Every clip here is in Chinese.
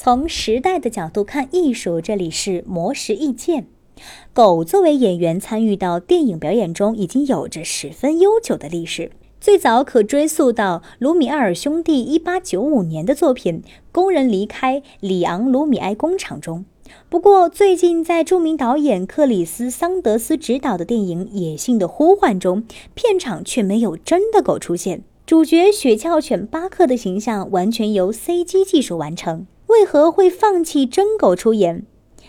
从时代的角度看艺术，这里是魔石意见。狗作为演员参与到电影表演中，已经有着十分悠久的历史。最早可追溯到卢米埃尔兄弟1895年的作品《工人离开里昂·卢米埃工厂》中。不过，最近在著名导演克里斯·桑德斯执导的电影《野性的呼唤》中，片场却没有真的狗出现。主角雪橇犬巴克的形象完全由 CG 技术完成。为何会放弃真狗出演？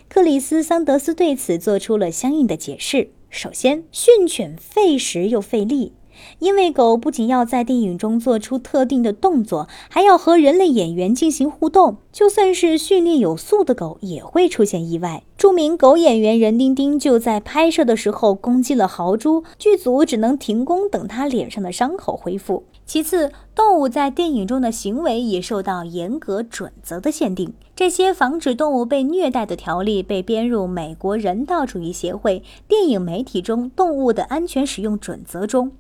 克里斯·桑德斯对此做出了相应的解释。首先，训犬费时又费力。因为狗不仅要在电影中做出特定的动作，还要和人类演员进行互动。就算是训练有素的狗，也会出现意外。著名狗演员任丁丁就在拍摄的时候攻击了豪猪，剧组只能停工，等他脸上的伤口恢复。其次，动物在电影中的行为也受到严格准则的限定。这些防止动物被虐待的条例被编入美国人道主义协会电影媒体中动物的安全使用准则中。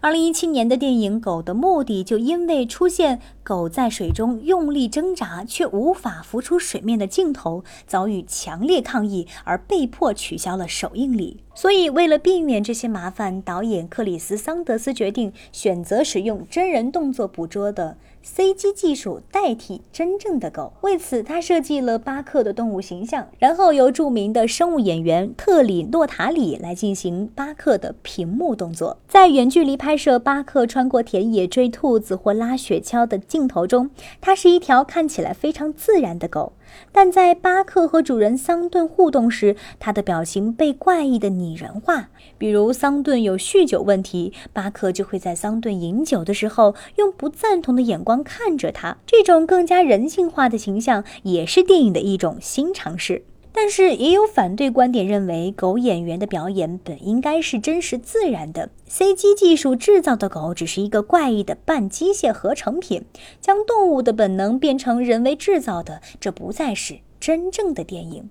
二零一七年的电影《狗的目的》就因为出现狗在水中用力挣扎却无法浮出水面的镜头，遭遇强烈抗议而被迫取消了首映礼。所以，为了避免这些麻烦，导演克里斯·桑德斯决定选择使用真人动作捕捉的 CG 技术代替真正的狗。为此，他设计了巴克的动物形象，然后由著名的生物演员特里诺塔里来进行巴克的屏幕动作。在远距离拍摄巴克穿过田野追兔子或拉雪橇的镜头中，它是一条看起来非常自然的狗。但在巴克和主人桑顿互动时，他的表情被怪异的拟人化。比如，桑顿有酗酒问题，巴克就会在桑顿饮酒的时候用不赞同的眼光看着他。这种更加人性化的形象也是电影的一种新尝试。但是也有反对观点认为，狗演员的表演本应该是真实自然的，CG 技术制造的狗只是一个怪异的半机械合成品，将动物的本能变成人为制造的，这不再是真正的电影。